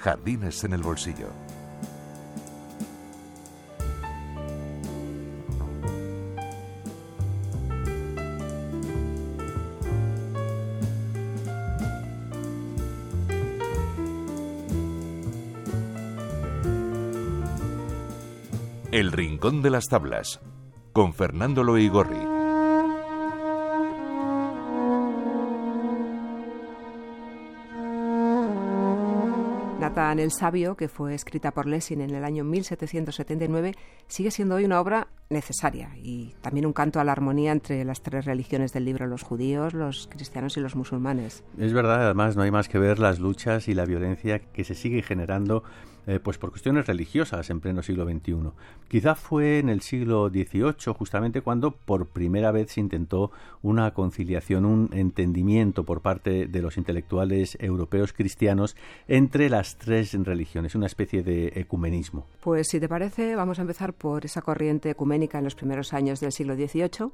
Jardines en el bolsillo. El Rincón de las Tablas, con Fernando Loigorri. El Sabio, que fue escrita por Lessing en el año 1779, sigue siendo hoy una obra necesaria y también un canto a la armonía entre las tres religiones del libro, los judíos, los cristianos y los musulmanes. Es verdad, además no hay más que ver las luchas y la violencia que se sigue generando eh, pues por cuestiones religiosas en pleno siglo XXI. Quizá fue en el siglo XVIII justamente cuando por primera vez se intentó una conciliación, un entendimiento por parte de los intelectuales europeos cristianos entre las tres religiones, una especie de ecumenismo. Pues si te parece, vamos a empezar por esa corriente ecuménica en los primeros años del siglo XVIII.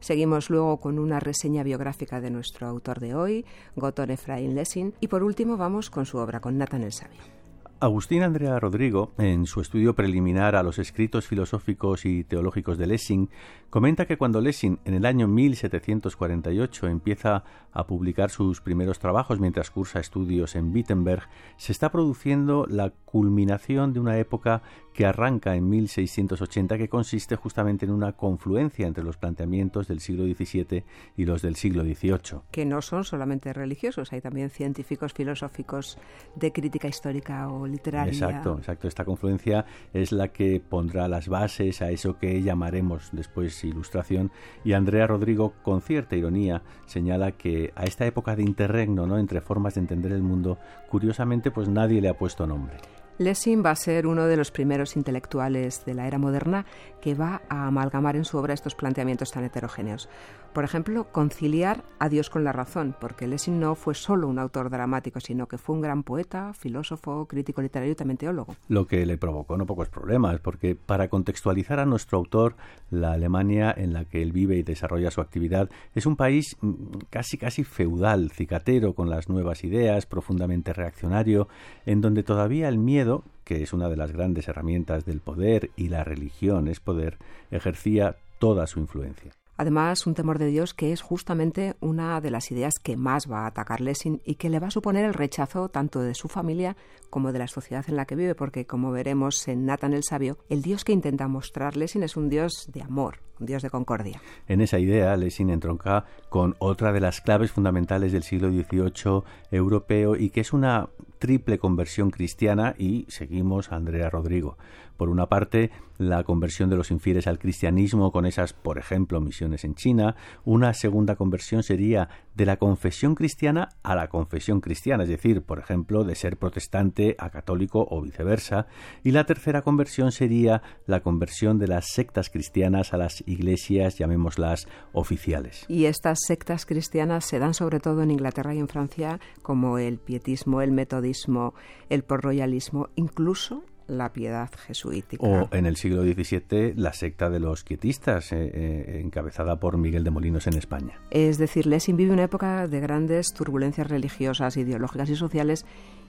Seguimos luego con una reseña biográfica de nuestro autor de hoy, Gotton Ephraim Lessing, y por último vamos con su obra, con Nathan el Sabio. Agustín Andrea Rodrigo, en su estudio preliminar a los escritos filosóficos y teológicos de Lessing, comenta que cuando Lessing en el año 1748 empieza a publicar sus primeros trabajos mientras cursa estudios en Wittenberg, se está produciendo la culminación de una época que arranca en 1680 que consiste justamente en una confluencia entre los planteamientos del siglo XVII y los del siglo XVIII. Que no son solamente religiosos, hay también científicos, filosóficos de crítica histórica o Exacto, exacto. Esta confluencia es la que pondrá las bases a eso que llamaremos después ilustración y Andrea Rodrigo con cierta ironía señala que a esta época de interregno, ¿no? entre formas de entender el mundo, curiosamente pues nadie le ha puesto nombre. Lessing va a ser uno de los primeros intelectuales de la era moderna que va a amalgamar en su obra estos planteamientos tan heterogéneos. Por ejemplo, conciliar a Dios con la razón, porque Lessing no fue solo un autor dramático, sino que fue un gran poeta, filósofo, crítico literario y también teólogo. Lo que le provocó no pocos problemas, porque para contextualizar a nuestro autor, la Alemania en la que él vive y desarrolla su actividad es un país mm, casi casi feudal, cicatero, con las nuevas ideas, profundamente reaccionario, en donde todavía el miedo que es una de las grandes herramientas del poder y la religión es poder, ejercía toda su influencia. Además, un temor de Dios que es justamente una de las ideas que más va a atacar Lessing y que le va a suponer el rechazo tanto de su familia como de la sociedad en la que vive, porque como veremos en Nathan el Sabio, el Dios que intenta mostrar Lessing es un Dios de amor, un Dios de concordia. En esa idea, Lessing entronca con otra de las claves fundamentales del siglo XVIII europeo y que es una triple conversión cristiana y seguimos a Andrea Rodrigo. Por una parte, la conversión de los infieles al cristianismo con esas, por ejemplo, misiones en China. Una segunda conversión sería de la confesión cristiana a la confesión cristiana, es decir, por ejemplo, de ser protestante a católico o viceversa. Y la tercera conversión sería la conversión de las sectas cristianas a las iglesias, llamémoslas, oficiales. Y estas sectas cristianas se dan sobre todo en Inglaterra y en Francia, como el pietismo, el metodismo, el porroyalismo, incluso la piedad jesuítica. O en el siglo XVII la secta de los quietistas, eh, eh, encabezada por Miguel de Molinos en España. Es decir, Lessing vive una época de grandes turbulencias religiosas, ideológicas y sociales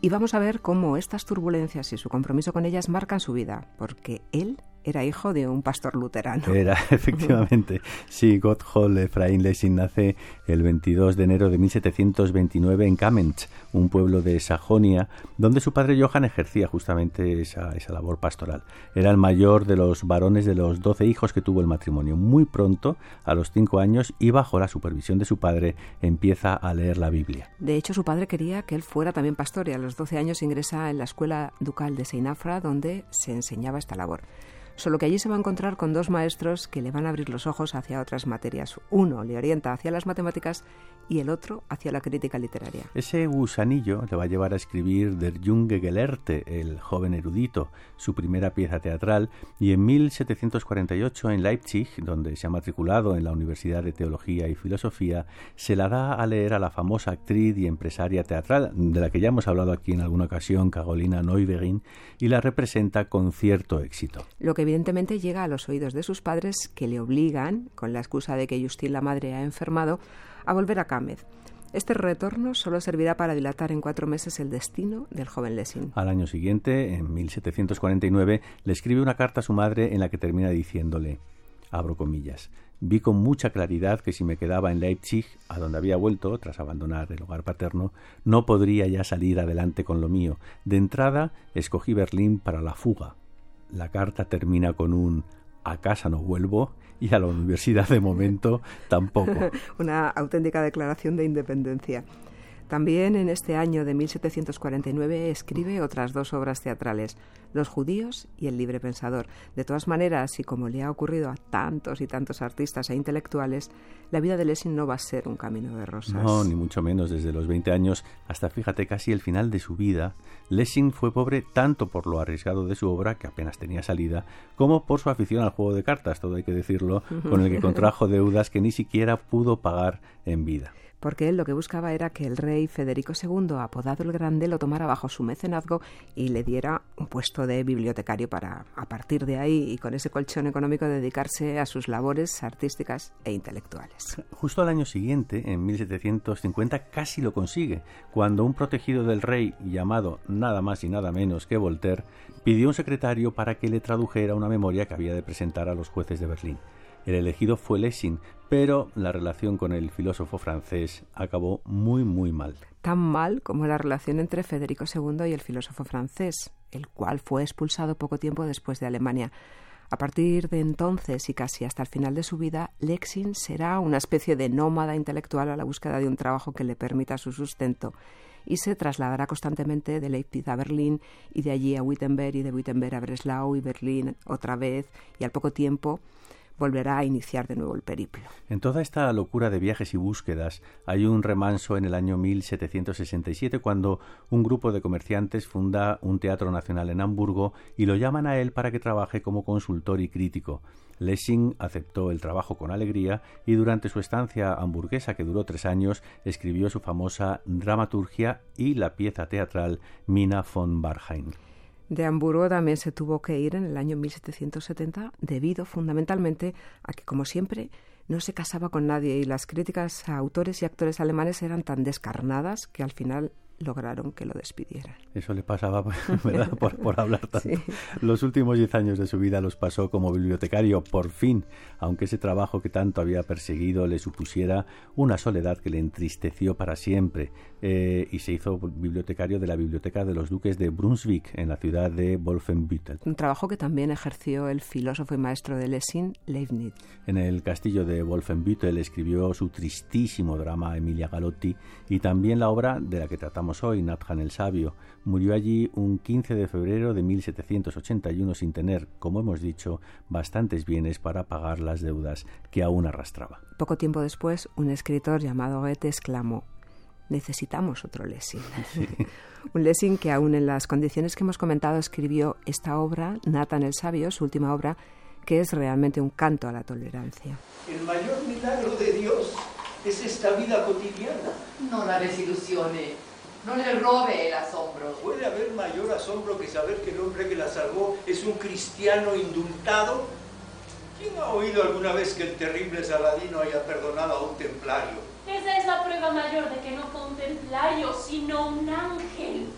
y vamos a ver cómo estas turbulencias y su compromiso con ellas marcan su vida, porque él era hijo de un pastor luterano. Era, efectivamente. Sí, Gotthold Ephraim Lessing nace el 22 de enero de 1729 en Kamenz, un pueblo de Sajonia, donde su padre Johann ejercía justamente esa, esa labor pastoral. Era el mayor de los varones de los doce hijos que tuvo el matrimonio. Muy pronto, a los cinco años, y bajo la supervisión de su padre, empieza a leer la Biblia. De hecho, su padre quería que él fuera también pastor y a los doce años ingresa en la escuela ducal de Seinafra, donde se enseñaba esta labor solo que allí se va a encontrar con dos maestros que le van a abrir los ojos hacia otras materias. Uno le orienta hacia las matemáticas y el otro hacia la crítica literaria. Ese gusanillo le va a llevar a escribir Der Junge Gelehrte, el joven erudito, su primera pieza teatral, y en 1748 en Leipzig, donde se ha matriculado en la Universidad de Teología y Filosofía, se la da a leer a la famosa actriz y empresaria teatral, de la que ya hemos hablado aquí en alguna ocasión, Carolina Neubegin, y la representa con cierto éxito. Lo que evidentemente llega a los oídos de sus padres que le obligan, con la excusa de que Justin la madre ha enfermado, a volver a Cámez. Este retorno solo servirá para dilatar en cuatro meses el destino del joven Lessing. Al año siguiente, en 1749, le escribe una carta a su madre en la que termina diciéndole, abro comillas, vi con mucha claridad que si me quedaba en Leipzig, a donde había vuelto tras abandonar el hogar paterno, no podría ya salir adelante con lo mío. De entrada, escogí Berlín para la fuga. La carta termina con un a casa no vuelvo y a la universidad de momento tampoco. Una auténtica declaración de independencia. También en este año de 1749 escribe otras dos obras teatrales, Los judíos y El libre pensador. De todas maneras, y como le ha ocurrido a tantos y tantos artistas e intelectuales, la vida de Lessing no va a ser un camino de rosas. No, ni mucho menos. Desde los 20 años hasta, fíjate, casi el final de su vida, Lessing fue pobre tanto por lo arriesgado de su obra, que apenas tenía salida, como por su afición al juego de cartas, todo hay que decirlo, con el que contrajo deudas que ni siquiera pudo pagar en vida porque él lo que buscaba era que el rey Federico II, apodado el Grande, lo tomara bajo su mecenazgo y le diera un puesto de bibliotecario para, a partir de ahí y con ese colchón económico, dedicarse a sus labores artísticas e intelectuales. Justo al año siguiente, en 1750, casi lo consigue, cuando un protegido del rey, llamado nada más y nada menos que Voltaire, pidió un secretario para que le tradujera una memoria que había de presentar a los jueces de Berlín. El elegido fue Lessing, pero la relación con el filósofo francés acabó muy muy mal. Tan mal como la relación entre Federico II y el filósofo francés, el cual fue expulsado poco tiempo después de Alemania. A partir de entonces y casi hasta el final de su vida, Lessing será una especie de nómada intelectual a la búsqueda de un trabajo que le permita su sustento y se trasladará constantemente de Leipzig a Berlín y de allí a Wittenberg y de Wittenberg a Breslau y Berlín otra vez y al poco tiempo volverá a iniciar de nuevo el periplo. En toda esta locura de viajes y búsquedas hay un remanso en el año 1767 cuando un grupo de comerciantes funda un teatro nacional en Hamburgo y lo llaman a él para que trabaje como consultor y crítico. Lessing aceptó el trabajo con alegría y durante su estancia hamburguesa, que duró tres años, escribió su famosa dramaturgia y la pieza teatral Mina von Barheim. De Hamburgo también se tuvo que ir en el año 1770 debido fundamentalmente a que, como siempre, no se casaba con nadie y las críticas a autores y actores alemanes eran tan descarnadas que al final lograron que lo despidieran. Eso le pasaba Por, hablar tanto. Los últimos diez años de su vida los pasó como bibliotecario, por fin, aunque ese trabajo que tanto había perseguido le supusiera una soledad que le entristeció para siempre, eh, y se hizo bibliotecario de la Biblioteca de los Duques de Brunswick, en la ciudad de Wolfenbüttel. Un trabajo que también ejerció el filósofo y maestro de Lessing, Leibniz. En el castillo de Wolfenbüttel escribió su tristísimo drama Emilia Galotti y también la obra de la que tratamos hoy, Nathan el Sabio, murió allí un 15 de febrero de 1781 sin tener, como hemos dicho, bastantes bienes para pagar las deudas que aún arrastraba. Poco tiempo después, un escritor llamado Goethe exclamó necesitamos otro Lessing. un Lessing que aún en las condiciones que hemos comentado escribió esta obra, Nathan el Sabio, su última obra, que es realmente un canto a la tolerancia. El mayor milagro de Dios es esta vida cotidiana. No la desilusione. No le robe el asombro. ¿Puede haber mayor asombro que saber que el hombre que la salvó es un cristiano indultado? ¿Quién ha oído alguna vez que el terrible Saladino haya perdonado a un templario? Esa es la prueba mayor de que no fue un templario, sino un ángel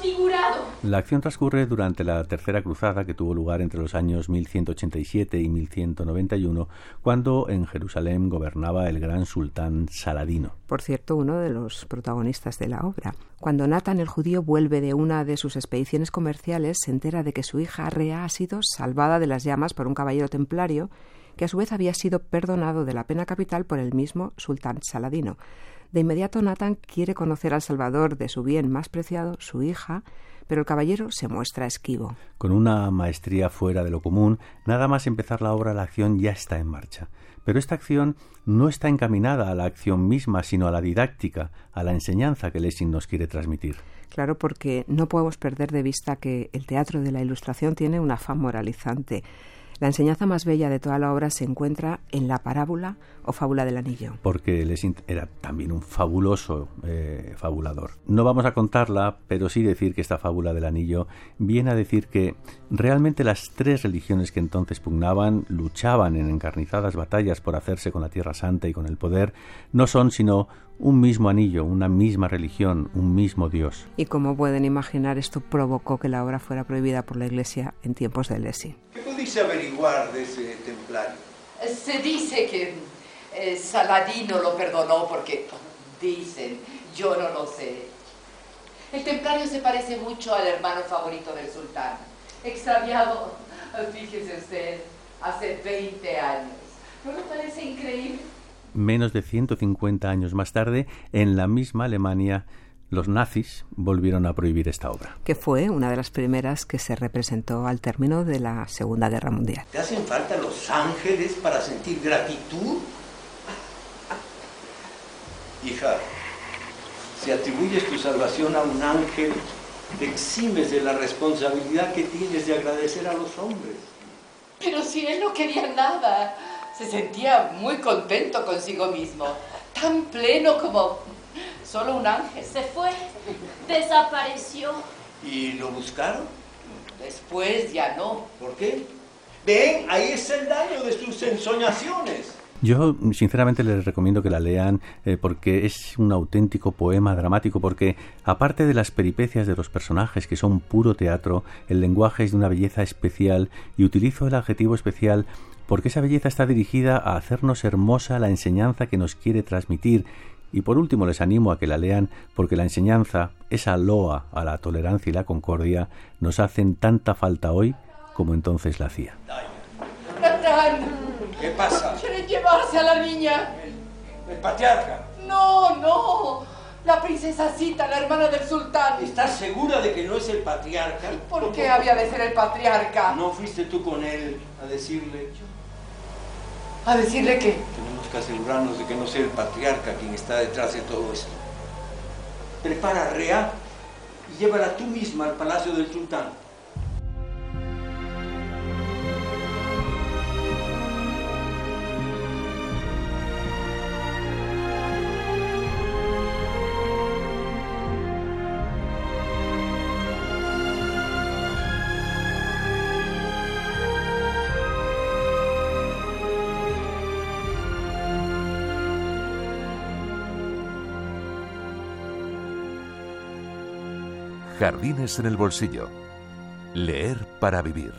transfigurado. La acción transcurre durante la Tercera Cruzada que tuvo lugar entre los años 1187 y 1191, cuando en Jerusalén gobernaba el gran sultán Saladino. Por cierto, uno de los protagonistas de la obra. Cuando Nathan el judío vuelve de una de sus expediciones comerciales, se entera de que su hija Rea ha sido salvada de las llamas por un caballero templario que a su vez había sido perdonado de la pena capital por el mismo sultán Saladino. De inmediato Nathan quiere conocer al Salvador de su bien más preciado, su hija, pero el caballero se muestra esquivo. Con una maestría fuera de lo común, nada más empezar la obra la acción ya está en marcha. Pero esta acción no está encaminada a la acción misma, sino a la didáctica, a la enseñanza que Lessing nos quiere transmitir. Claro, porque no podemos perder de vista que el teatro de la ilustración tiene un afán moralizante. La enseñanza más bella de toda la obra se encuentra en la parábola o fábula del anillo. Porque Lessing era también un fabuloso eh, fabulador. No vamos a contarla, pero sí decir que esta fábula del anillo viene a decir que realmente las tres religiones que entonces pugnaban, luchaban en encarnizadas batallas por hacerse con la Tierra Santa y con el poder, no son sino un mismo anillo, una misma religión, un mismo Dios. Y como pueden imaginar, esto provocó que la obra fuera prohibida por la Iglesia en tiempos de Lesi. ¿Qué podéis averiguar de ese templario? Se dice que eh, Saladino lo perdonó porque dicen, yo no lo sé. El templario se parece mucho al hermano favorito del sultán, extraviado, fíjese usted, hace 20 años. ¿No le parece increíble? Menos de 150 años más tarde, en la misma Alemania, los nazis volvieron a prohibir esta obra. Que fue una de las primeras que se representó al término de la Segunda Guerra Mundial. ¿Te hacen falta los ángeles para sentir gratitud? Hija, si atribuyes tu salvación a un ángel, te eximes de la responsabilidad que tienes de agradecer a los hombres. Pero si él no quería nada, se sentía muy contento consigo mismo, tan pleno como solo un ángel. Se fue, desapareció. ¿Y lo buscaron? Después ya no. ¿Por qué? Ven, ahí está el daño de sus ensoñaciones. Yo sinceramente les recomiendo que la lean eh, porque es un auténtico poema dramático, porque aparte de las peripecias de los personajes que son puro teatro, el lenguaje es de una belleza especial y utilizo el adjetivo especial porque esa belleza está dirigida a hacernos hermosa la enseñanza que nos quiere transmitir. Y por último les animo a que la lean porque la enseñanza, esa loa a la tolerancia y la concordia, nos hacen tanta falta hoy como entonces la hacía. Natán, ¿Qué pasa? quieren llevarse a la niña. El patriarca. No, no. La princesa Cita, la hermana del sultán. ¿Estás segura de que no es el patriarca? ¿Por qué había de ser el patriarca? ¿No fuiste tú con él a decirle? A decirle que... Que asegurarnos de que no sea el patriarca quien está detrás de todo esto. Prepara Rea y llévala tú misma al palacio del sultán. Jardines en el bolsillo. Leer para vivir.